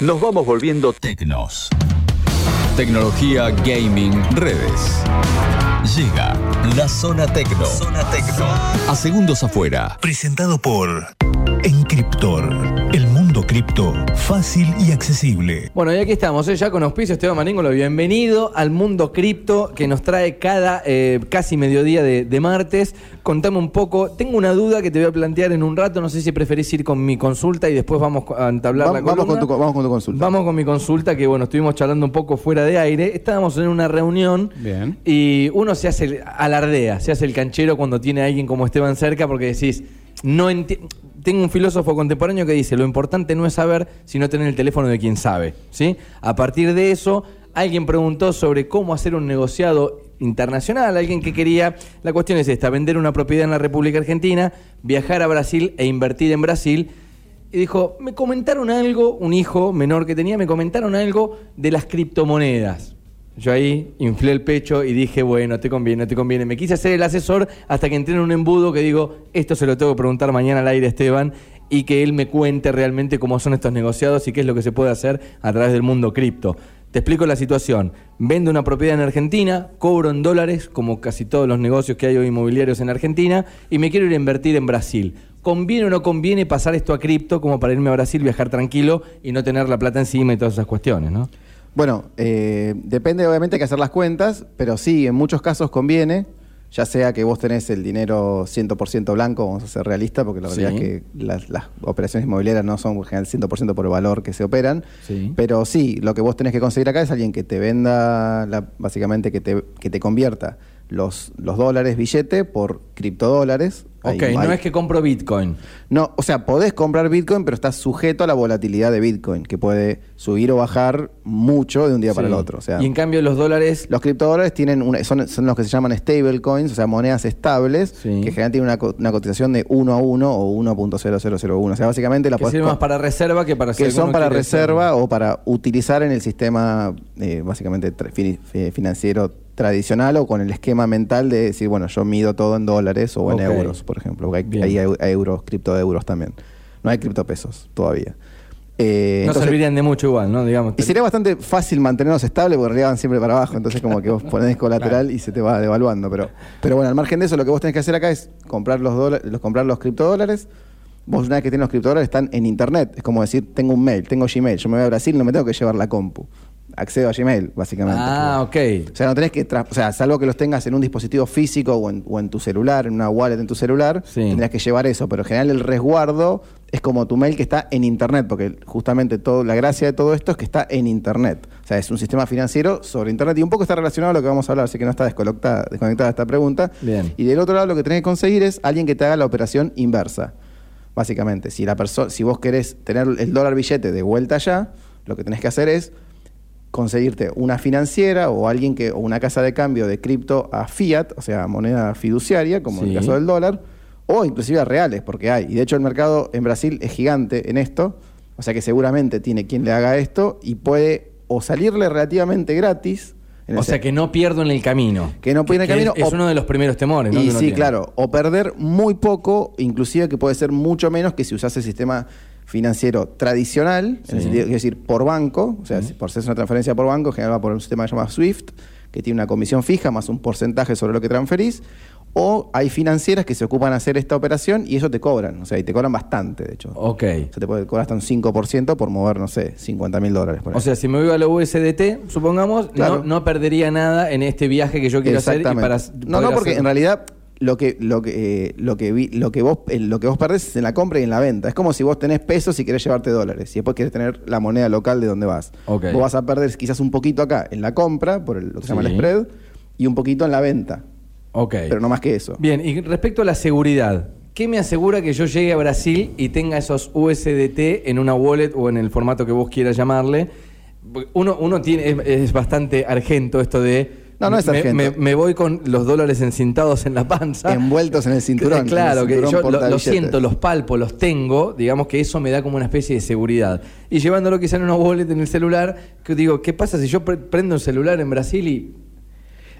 nos vamos volviendo tecnos. Tecnología, gaming, redes. Llega la zona tecno. Zona tecno. A segundos afuera. Presentado por Encriptor. El mundo cripto fácil y accesible. Bueno, y aquí estamos, ¿eh? ya con auspicio Esteban Maníngolo. Bienvenido al mundo cripto que nos trae cada eh, casi mediodía de, de martes. Contame un poco. Tengo una duda que te voy a plantear en un rato. No sé si preferís ir con mi consulta y después vamos a entablar Va- la vamos, con tu, vamos con tu consulta. Vamos con mi consulta, que bueno, estuvimos charlando un poco fuera de aire. Estábamos en una reunión Bien. y uno se hace, el- alardea, se hace el canchero cuando tiene a alguien como Esteban cerca porque decís, no enti- Tengo un filósofo contemporáneo que dice, lo importante no es saber, sino tener el teléfono de quien sabe. ¿sí? A partir de eso, alguien preguntó sobre cómo hacer un negociado internacional, alguien que quería, la cuestión es esta, vender una propiedad en la República Argentina, viajar a Brasil e invertir en Brasil. Y dijo, me comentaron algo, un hijo menor que tenía, me comentaron algo de las criptomonedas. Yo ahí inflé el pecho y dije, bueno, te conviene, te conviene. Me quise hacer el asesor hasta que entré en un embudo que digo, esto se lo tengo que preguntar mañana al aire Esteban y que él me cuente realmente cómo son estos negociados y qué es lo que se puede hacer a través del mundo cripto. Te explico la situación. Vendo una propiedad en Argentina, cobro en dólares, como casi todos los negocios que hay hoy inmobiliarios en Argentina, y me quiero ir a invertir en Brasil. ¿Conviene o no conviene pasar esto a cripto como para irme a Brasil, viajar tranquilo y no tener la plata encima y todas esas cuestiones, ¿no? Bueno, eh, depende, obviamente, que hacer las cuentas, pero sí, en muchos casos conviene, ya sea que vos tenés el dinero 100% blanco, vamos a ser realistas, porque la Sí. realidad es que las, las operaciones inmobiliarias no son en general 100% por el valor que se operan, Sí. pero sí, lo que vos tenés que conseguir acá es alguien que te venda, la- básicamente que te, que te convierta los, los dólares billete por criptodólares. Ok, Ahí- no es que compro Bitcoin. No, o sea, podés comprar Bitcoin, pero estás sujeto a la volatilidad de Bitcoin, que puede subir o bajar mucho de un día para Sí. el otro. O sea, y en cambio los dólares... los criptodólares tienen una- son, son los que se llaman stablecoins, o sea, monedas estables, Sí. que generalmente tienen una, co- una cotización de 1 a 1 o 1.0001. O sea, básicamente la que podés sirven co- más para reserva que para si que son alguno para quiere reserva o para utilizar en el sistema eh, básicamente tra- fi- fi- financiero tradicional o con el esquema mental de decir, bueno, yo mido todo en dólares o en euros, por ejemplo. porque. Hay, hay eu- hay euros, criptoeuros también. No hay criptopesos todavía. Eh, No entonces- servirían de mucho igual, ¿no? Digamos. y sería bastante fácil mantenerlos estables porque realidad van siempre para abajo. Entonces, como que vos ponés colateral y se te va devaluando. Pero, pero bueno, al margen de eso, lo que vos tenés que hacer acá es comprar los, dólares, los, comprar los criptodólares. Vos, una vez que tenés los criptodólares, están en internet. Es como decir, tengo un mail, tengo Gmail. Yo me voy a Brasil, no me tengo que llevar la compu. Accedo a Gmail, básicamente. Ah, ok. O sea, no tenés que, o sea, salvo que los tengas en un dispositivo físico o en, o en tu celular, en una wallet en tu celular, Sí. tendrías que llevar eso. Pero en general el resguardo es como tu mail que está en internet, porque justamente todo, la gracia de todo esto es que está en internet. O sea, es un sistema financiero sobre internet y un poco está relacionado a lo que vamos a hablar, así que no está desconectada, desconectada esta pregunta. Bien. Y del otro lado lo que tenés que conseguir es alguien que te haga la operación inversa. Básicamente, si la persona, si vos querés tener el dólar billete de vuelta allá, lo que tenés que hacer es conseguirte una financiera o alguien que o una casa de cambio de cripto a fiat, o sea, moneda fiduciaria, como en el caso del dólar, o inclusive a reales, porque hay. Y de hecho el mercado en Brasil es gigante en esto, o sea que seguramente tiene quien le haga esto y puede o salirle relativamente gratis. O sea que no pierdo en el camino. Que no pierdo en el camino, Es, uno de los primeros temores, ¿no? y sí, claro, o perder muy poco, inclusive que puede ser mucho menos que si usase el sistema financiero tradicional, en el sentido, es decir, por banco, o sea, por hacer una transferencia por banco, en general va por un sistema llamado SWIFT, que tiene una comisión fija más un porcentaje sobre lo que transferís, o hay financieras que se ocupan de hacer esta operación y eso te cobran, o sea, y te cobran bastante, de hecho. Ok. O sea, te puede cobrar hasta un 5% por mover, no sé, 50 mil dólares. por O sea, si me voy a la USDT, supongamos, Claro. no, no perdería nada en este viaje que yo quiero hacer y para no, no, porque hacer- en realidad lo que lo que eh, lo que vi- lo que vos eh, lo que vos perdés es en la compra y en la venta. Es como si vos tenés pesos y querés llevarte dólares y después querés tener la moneda local de donde vas. Ok. Vos vas a perder quizás un poquito acá en la compra por el- lo que se llama el spread y un poquito en la venta, Ok. pero no más que eso. Bien, y respecto a la seguridad, ¿qué me asegura que yo llegue a Brasil y tenga esos USDT en una wallet o en el formato que vos quieras llamarle? Uno, uno tiene, es, es bastante argento esto de. No, no es me- argento. Me, me voy con los dólares encintados en la panza. Envueltos en el cinturón. Claro, que yo lo, siento, los palpo, los tengo, digamos que eso me da como una especie de seguridad. Y llevándolo quizá en una wallet en el celular, que digo, ¿qué pasa si yo pre- prendo un celular en Brasil y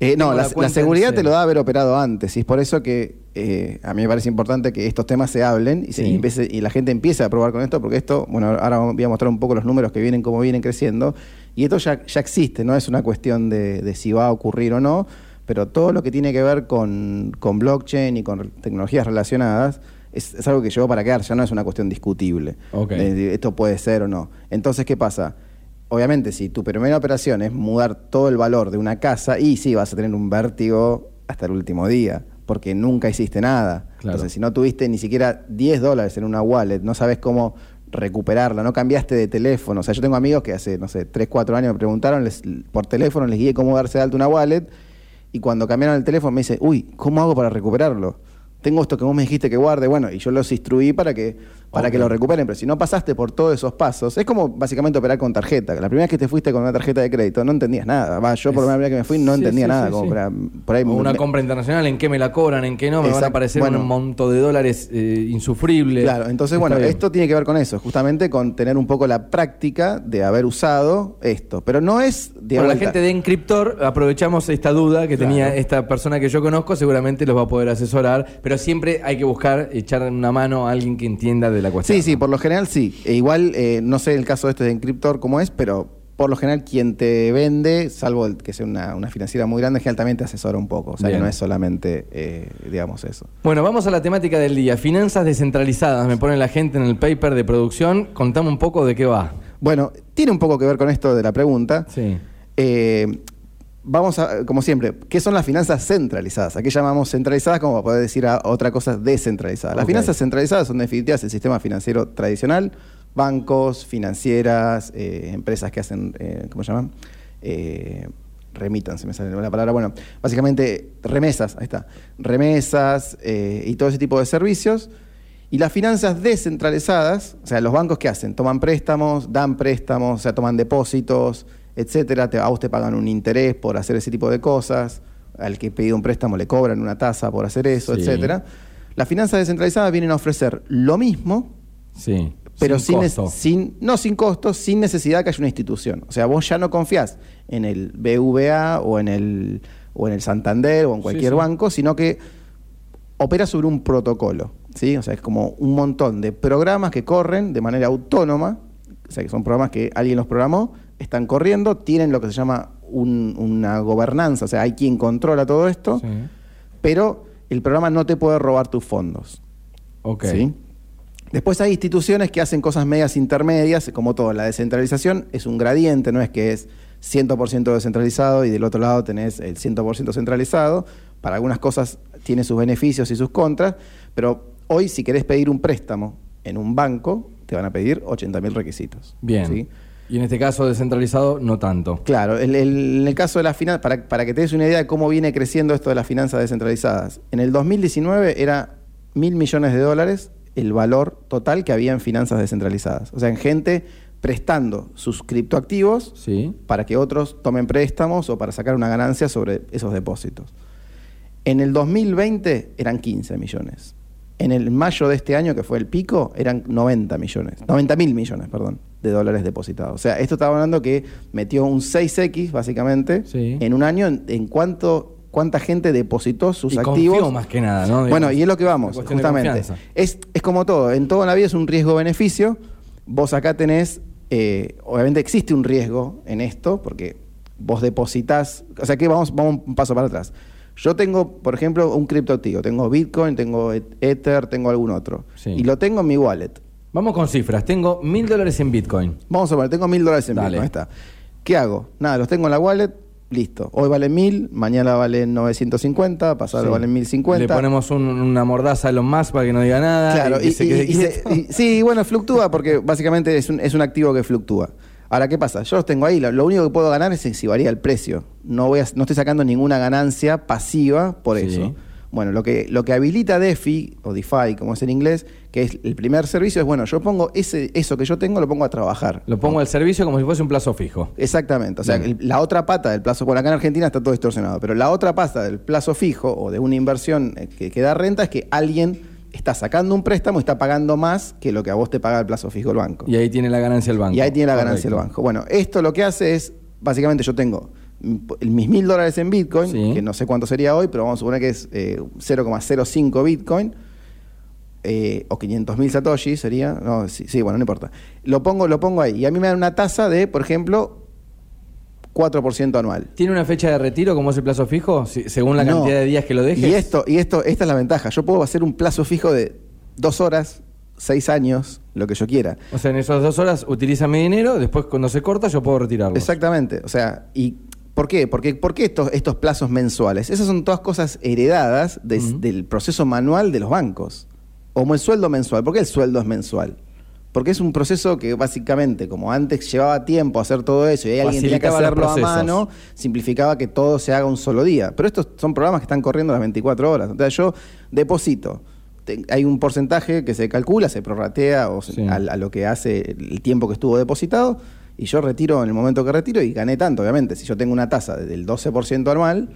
Eh, no, la, seguridad te lo da haber operado antes. Y es por eso que eh, a mí me parece importante que estos temas se hablen y, se- Sí. y empiece- y la gente empiece a probar con esto, porque esto, bueno, ahora voy a mostrar un poco los números que vienen, cómo vienen creciendo. Y esto ya, ya existe, no es una cuestión de, de si va a ocurrir o no, pero todo lo que tiene que ver con, con blockchain y con tecnologías relacionadas es, es algo que llegó para quedar, ya no es una cuestión discutible. Ok. De- de esto puede ser o no. Entonces, ¿qué pasa? Obviamente, si tu primera operación es mudar todo el valor de una casa, y sí, vas a tener un vértigo hasta el último día, porque nunca hiciste nada. Claro. Entonces, si no tuviste ni siquiera 10 dólares en una wallet, no sabes cómo recuperarla, no cambiaste de teléfono. O sea, yo tengo amigos que hace, no sé, 3, 4 años me preguntaron les- por teléfono, les guié cómo darse de alta una wallet, y cuando cambiaron el teléfono me dice, uy, ¿cómo hago para recuperarlo? Tengo esto que vos me dijiste que guarde, bueno, y yo los instruí para que, para que lo recuperen, pero si no pasaste por todos esos pasos, es como básicamente operar con tarjeta. La primera vez que te fuiste con una tarjeta de crédito no entendías nada. Va, yo por la primera vez que me fui no Sí, entendía sí, nada. sí, como sí. para- por ahí O me- una me- compra internacional, en qué me la cobran, en qué no, me van a Exacto. aparecer Bueno. un monto de dólares eh, insufrible. Claro, entonces, Está bueno, bien. esto tiene que ver con eso, justamente con tener un poco la práctica de haber usado esto. Pero no es de Para la gente de Encryptor, aprovechamos esta duda que Claro. tenía esta persona que yo conozco, seguramente los va a poder asesorar, pero siempre hay que buscar echar una mano a alguien que entienda de la cuestión. Sí, sí, por lo general sí. E igual, eh, no sé el caso este de Encryptor cómo es, pero por lo general quien te vende, salvo el que sea una, una financiera muy grande, general también te asesora un poco. O sea, que no es solamente, eh, digamos, eso. Bueno, vamos a la temática del día. Finanzas descentralizadas, me pone la gente en el paper de producción. Contame un poco de qué va. Bueno, tiene un poco que ver con esto de la pregunta. Sí. Eh, vamos a, como siempre, ¿qué son las finanzas centralizadas? ¿A qué llamamos centralizadas? Como para poder decir a otra cosa descentralizada. Las finanzas centralizadas son definitivas el sistema financiero tradicional, bancos, financieras, eh, empresas que hacen, eh, ¿cómo se llaman? Eh, remitan, se me sale la palabra. Bueno, básicamente remesas, ahí está. Remesas eh, y todo ese tipo de servicios. Y las finanzas descentralizadas, o sea, los bancos que hacen, toman préstamos, dan préstamos, o sea, toman depósitos, etcétera, te, a vos te pagan un interés por hacer ese tipo de cosas, al que pide un préstamo le cobran una tasa por hacer eso, Sí. etcétera. Las finanzas descentralizadas vienen a ofrecer lo mismo, Sí. pero sin, sin, no sin costo, sin necesidad que haya una institución. O sea, vos ya no confías en el BVA o en el, o en el Santander o en cualquier sí. banco, sino que opera sobre un protocolo. ¿sí? O sea, es como un montón de programas que corren de manera autónoma, o sea, que son programas que alguien los programó, están corriendo, tienen lo que se llama un- una gobernanza, o sea, hay quien controla todo esto, Sí. pero el programa no te puede robar tus fondos. Ok. ¿sí? Después hay instituciones que hacen cosas medias intermedias, como todo. La descentralización es un gradiente, no es que es 100% descentralizado y del otro lado tenés el 100% centralizado. Para algunas cosas tiene sus beneficios y sus contras, pero hoy si querés pedir un préstamo en un banco, te van a pedir 80.000 requisitos. Bien. ¿sí? Y en este caso descentralizado, no tanto. Claro, el- el- en el caso de las finanzas, para, para que te des una idea de cómo viene creciendo esto de las finanzas descentralizadas, en el 2019 era mil millones de dólares el valor total que había en finanzas descentralizadas. O sea, en gente prestando sus criptoactivos Sí. para que otros tomen préstamos o para sacar una ganancia sobre esos depósitos. En el 2020 eran 15 millones. En el mayo de este año, que fue el pico, eran 90 millones, 90 mil millones, perdón, de dólares depositados. O sea, esto estaba hablando que metió un 6X, básicamente, Sí. en un año en, en cuánto, cuánta gente depositó sus y activos. confió más que nada, ¿no? Bueno, y es lo que vamos, justamente. Es, es como todo, en toda la vida es un riesgo-beneficio. Vos acá tenés, eh, obviamente existe un riesgo en esto, porque vos depositas, o sea que vamos, vamos un paso para atrás. Yo tengo, por ejemplo, un criptoactivo, tengo Bitcoin, tengo Et- Ether, tengo algún otro, Sí. y lo tengo en mi wallet. Vamos con cifras. Tengo mil dólares en Bitcoin. Vamos a poner, tengo mil dólares en Dale. Bitcoin, ahí está. ¿Qué hago? Nada, los tengo en la wallet, listo. Hoy valen mil, mañana valen 950, pasado Sí. valen 1050. Le ponemos un- una mordaza a Elon Musk para que no diga nada. Claro, y, se y- se- sí, bueno, fluctúa porque básicamente es un, es un activo que fluctúa. Ahora, ¿qué pasa? Yo los tengo ahí, lo, lo único que puedo ganar es si varía el precio. No, voy a- no estoy sacando ninguna ganancia pasiva por Sí. eso. Bueno, lo que, lo que habilita DeFi, o DeFi como es en inglés, que es el primer servicio, es bueno, yo pongo ese, eso que yo tengo, lo pongo a trabajar. Lo pongo al servicio como si fuese un plazo fijo. Exactamente. O sea, el- la otra pata del plazo, bueno, acá en Argentina está todo distorsionado, pero la otra pata del plazo fijo o de una inversión eh, que, que da renta es que alguien está sacando un préstamo y está pagando más que lo que a vos te paga el plazo fijo el banco. Y ahí tiene la ganancia el banco. Y ahí tiene la ganancia el banco. Bueno, esto lo que hace es, básicamente yo tengo mis mil dólares en Bitcoin, Sí. que no sé cuánto sería hoy, pero vamos a suponer que es eh, 0,05 Bitcoin, eh, o 500 mil Satoshi sería, no, sí, sí, bueno, no importa. Lo pongo, lo pongo ahí, y a mí me dan una tasa de, por ejemplo, 4% anual. ¿Tiene una fecha de retiro como es el plazo fijo? Si- según la No. cantidad de días que lo dejes. Y esto, y esto, esta es la ventaja. Yo puedo hacer un plazo fijo de dos horas, seis años, lo que yo quiera. O sea, en esas dos horas utiliza mi dinero, después cuando se corta yo puedo retirarlo. Exactamente. O sea, ¿y por qué? Porque, ¿Por qué estos, estos plazos mensuales? Esas son todas cosas heredadas de- del proceso manual de los bancos. Como el sueldo mensual. ¿Por qué el sueldo es mensual? Porque es un proceso que básicamente, como antes llevaba tiempo hacer todo eso y alguien tenía que hacerlo a mano, simplificaba que todo se haga un solo día. Pero estos son programas que están corriendo las 24 horas. Entonces yo deposito. Hay un porcentaje que se calcula, se prorratea o se- Sí. a, a lo que hace el tiempo que estuvo depositado y yo retiro en el momento que retiro y gané tanto, obviamente. Si yo tengo una tasa del 12% anual,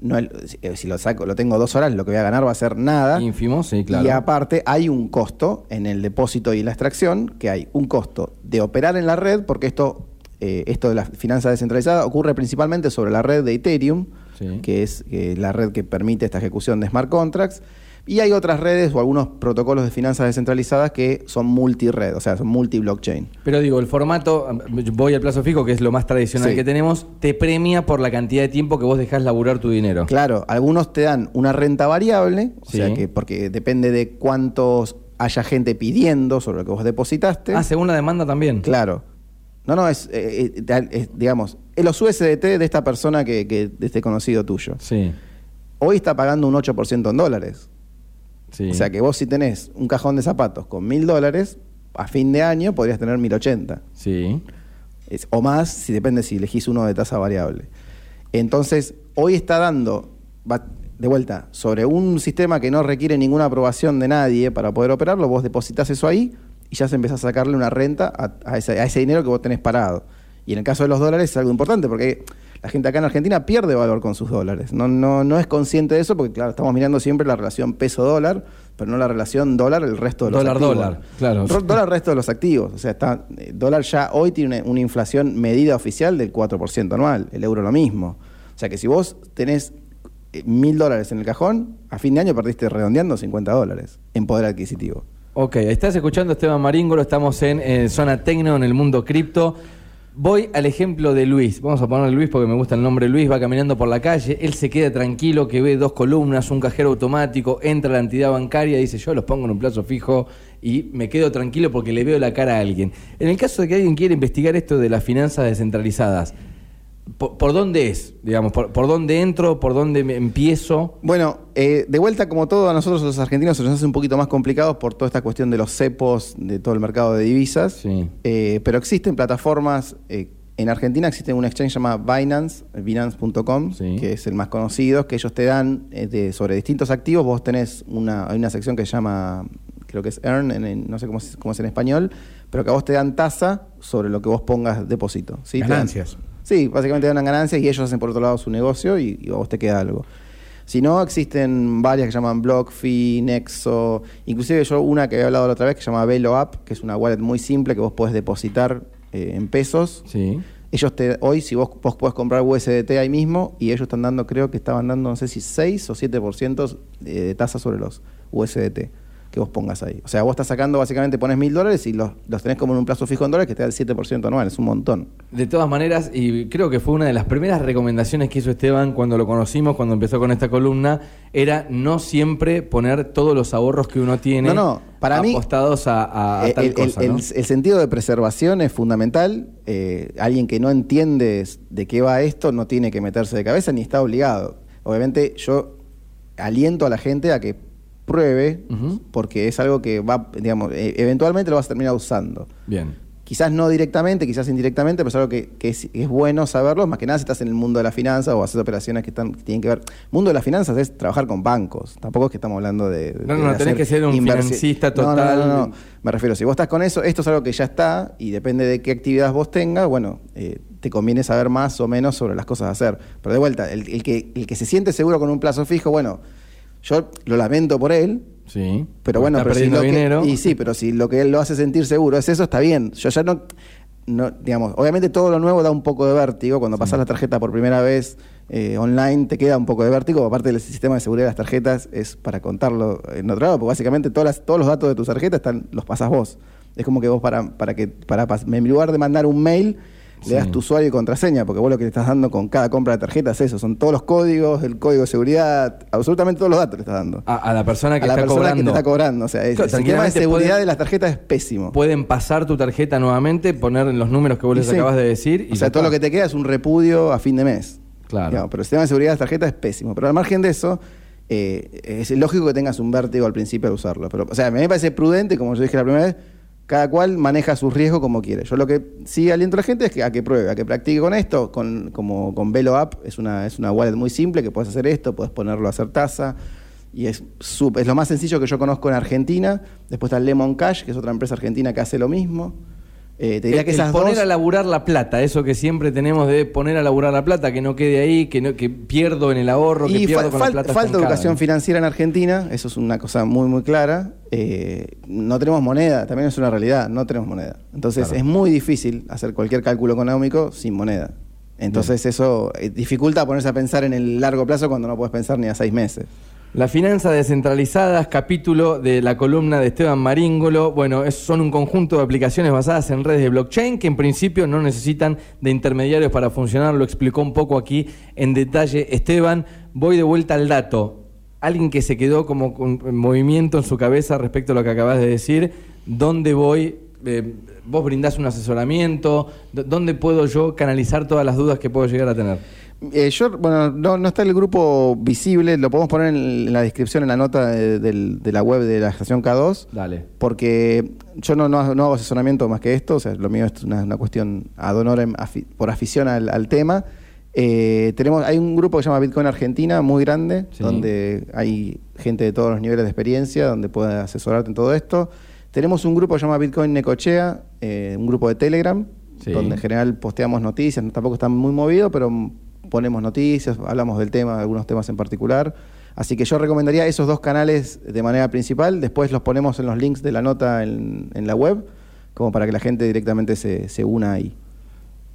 no eh, si lo saco, lo tengo dos horas, lo que voy a ganar va a ser nada. Ínfimo, sí, claro. Y aparte hay un costo en el depósito y la extracción, que hay un costo de operar en la red, porque esto, eh, esto de la finanza descentralizada ocurre principalmente sobre la red de Ethereum, Sí. que es eh, la red que permite esta ejecución de smart contracts. Y hay otras redes o algunos protocolos de finanzas descentralizadas que son multired, o sea, son multi-blockchain. Pero digo, el formato, voy al plazo fijo, que es lo más tradicional Sí. que tenemos, te premia por la cantidad de tiempo que vos dejás laburar tu dinero. Claro, algunos te dan una renta variable, o Sí. sea que porque depende de cuántos haya gente pidiendo sobre lo que vos depositaste. Ah, según la demanda también. Claro. No, no, es, eh, eh, es, digamos, es los USDT de esta persona que, que de este conocido tuyo. Sí, Hoy está pagando un 8% en dólares. Sí. O sea que vos si tenés un cajón de zapatos con mil dólares, a fin de año podrías tener 1080. Sí. Es- o más, si depende si elegís uno de tasa variable. Entonces, hoy está dando, va- de vuelta, sobre un sistema que no requiere ninguna aprobación de nadie para poder operarlo, vos depositas eso ahí y ya se empieza a sacarle una renta a, a ese, a ese dinero que vos tenés parado. Y en el caso de los dólares es algo importante porque la gente acá en Argentina pierde valor con sus dólares. No, no, no es consciente de eso porque, claro, estamos mirando siempre la relación peso-dólar, pero no la relación dólar el resto de los activos. Dólar-dólar, claro. Ro- Dólar resto de los activos. O sea, está, eh, dólar ya hoy tiene una, una inflación medida oficial del 4% anual. El euro lo mismo. O sea que si vos tenés eh, mil dólares en el cajón, a fin de año perdiste redondeando 50 dólares en poder adquisitivo. Ok, estás escuchando a Esteban Maríngolo, estamos en eh, Zona Tecno, en el mundo cripto. Voy al ejemplo de Luis. Vamos a ponerle Luis porque me gusta el nombre Luis. Va caminando por la calle. Él se queda tranquilo que ve dos columnas, un cajero automático. Entra a la entidad bancaria dice: Yo los pongo en un plazo fijo y me quedo tranquilo porque le veo la cara a alguien. En el caso de que alguien quiera investigar esto de las finanzas descentralizadas, ¿por, por dónde es? Digamos, por, por dónde entro? ¿Por dónde me empiezo? Bueno, eh, de vuelta, como todo, a nosotros los argentinos se nos hace un poquito más complicados por toda esta cuestión de los cepos, de todo el mercado de divisas. Sí. Eh, pero existen plataformas. eh, en Argentina existe un exchange llamado Binance, Binance.com, Sí. que es el más conocido, que ellos te dan eh, de- sobre distintos activos. Vos tenés una, hay una sección que se llama, creo que es Earn, en- en- no sé cómo es, cómo es en español, pero que a vos te dan tasa sobre lo que vos pongas depósito. ¿sí? Te dan- Ganancias. Sí, básicamente dan ganancias y ellos hacen por otro lado su negocio y, y a vos te queda algo. Si no, existen varias que llaman BlockFi, Nexo, inclusive yo una que había hablado la otra vez que se llama Velo App, que es una wallet muy simple que vos podés depositar eh, en pesos. Sí. Ellos te, hoy, si vos, vos podés comprar USDT ahí mismo, y ellos están dando, creo que estaban dando, no sé si 6 o 7% de, de tasa sobre los USDT que vos pongas ahí. O sea, vos estás sacando, básicamente pones mil dólares y los, los tenés como en un plazo fijo en dólares que te da el 7% anual, es un montón. De todas maneras, y creo que fue una de las primeras recomendaciones que hizo Esteban cuando lo conocimos, cuando empezó con esta columna, era no siempre poner todos los ahorros que uno tiene No, no, para mí- apostados a, a- a Eh, tal el, cosa. el- ¿no? el- el sentido de preservación es fundamental. Eh, alguien que no entiende de qué va esto no tiene que meterse de cabeza ni está obligado. Obviamente yo aliento a la gente a que pruebe porque es algo que va, digamos, eh, eventualmente lo vas a terminar usando. Bien. Quizás no directamente, quizás indirectamente, pero es algo que, que es, es bueno saberlo, más que nada si estás en el mundo de la finanza o haces operaciones que, están, que tienen que ver. mundo de las finanzas es trabajar con bancos, tampoco es que estamos hablando de... de- No, no, de tenés que ser un financista No, no, no, total. no, no. Me refiero, si vos estás con eso, esto es algo que ya está y depende de qué actividad vos tengas, bueno, eh, te conviene saber más o menos sobre las cosas a hacer. Pero de vuelta, el, el que, el que se siente seguro con un plazo fijo, bueno, yo lo lamento por él, Sí. pero bueno, pero si lo que- dinero. y sí, pero si lo que él lo hace sentir seguro es eso, está bien. Yo ya no. no, digamos, obviamente todo lo nuevo da un poco de vértigo. Cuando pasas la tarjeta por primera vez eh, online, te queda un poco de vértigo. Aparte del sistema de seguridad de las tarjetas es para contarlo en otro lado, porque básicamente todas las- todos los datos de tu tarjeta están, los pasas vos. Es como que vos para, para que, para, en lugar de mandar un mail, le das Sí. tu usuario y contraseña, porque vos lo que le estás dando con cada compra de tarjeta es eso, son todos los códigos, el código de seguridad, absolutamente todos los datos le estás dando. A, a la persona que a la está persona cobrando. que te está cobrando. O sea, es- Claro, el sistema de seguridad pueden- de las tarjetas es pésimo. Pueden pasar tu tarjeta nuevamente, poner los números que vos Y les sí. acabas de decir. Y o sea, todo lo que te queda es un repudio a fin de mes. Claro. Digamos, pero el sistema de seguridad de las tarjetas es pésimo. Pero al margen de eso, eh, es lógico que tengas un vértigo al principio de usarlo. Pero, o sea, a mí me parece prudente, como yo dije la primera vez, cada cual maneja sus riesgos como quiere. Yo lo que sí aliento a la gente es que a que pruebe, a que practique con esto, con, como con Velo App, es una, es una wallet muy simple que puedes hacer esto, puedes ponerlo a hacer tasa. Y es, es lo más sencillo que yo conozco en Argentina. Después está Lemon Cash, que es otra empresa argentina que hace lo mismo. Eh, te diría El- que el poner dos... a laburar la plata, eso que siempre tenemos de poner a laburar la plata, que no quede ahí, que no que pierdo en el ahorro, que Y pierdo fal- con la plata falta estancada. educación financiera en Argentina, eso es una cosa muy, muy clara. Eh, no tenemos moneda, también es una realidad, no tenemos moneda. Entonces Claro. es muy difícil hacer cualquier cálculo económico sin moneda. Entonces eso eh, dificulta ponerse a pensar en el largo plazo cuando no puedes pensar ni a seis meses. Las finanzas descentralizadas, capítulo de la columna de Esteban Maríngolo. Bueno, son un conjunto de aplicaciones basadas en redes de blockchain que en principio no necesitan de intermediarios para funcionar. Lo explicó un poco aquí en detalle Esteban. Voy de vuelta al dato. Alguien que se quedó como con movimiento en su cabeza respecto a lo que acabas de decir. ¿Dónde voy? Eh, ¿Vos brindás un asesoramiento? ¿Dónde puedo yo canalizar todas las dudas que puedo llegar a tener? Eh, yo, bueno, no, no está el grupo visible, lo podemos poner en, la descripción, en la nota de, la web de la estación K2. Dale. porque yo no, no, no hago asesoramiento más que esto, o sea, lo mío es una, una cuestión ad honorem afi- por afición al, al tema. Eh, tenemos, hay un grupo que se llama Bitcoin Argentina, muy grande, Sí. donde hay gente de todos los niveles de experiencia, donde puede asesorarte en todo esto. Tenemos un grupo que se llama Bitcoin Necochea, eh, un grupo de Telegram, Sí. donde en general posteamos noticias, no- tampoco está muy movido, pero ponemos noticias, hablamos del tema, de algunos temas en particular. Así que yo recomendaría esos dos canales de manera principal, después los ponemos en los links de la nota en, en la web, como para que la gente directamente se, se una ahí.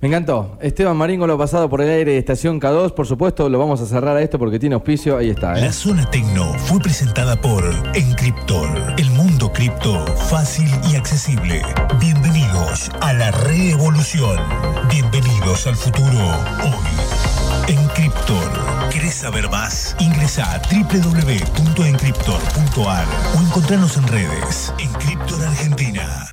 Me encantó. Esteban Maringo lo pasado por el aire de Estación K2. Por supuesto, lo vamos a cerrar a esto porque tiene auspicio. Ahí está. ¿eh? La zona tecno fue presentada por Encryptor, el mundo cripto fácil y accesible. Bienvenidos a la revolución. Bienvenidos al futuro hoy en Kryptor. ¿Querés saber más? Ingresa a www.encryptor.ar o encontrarnos en redes. Encriptor Argentina.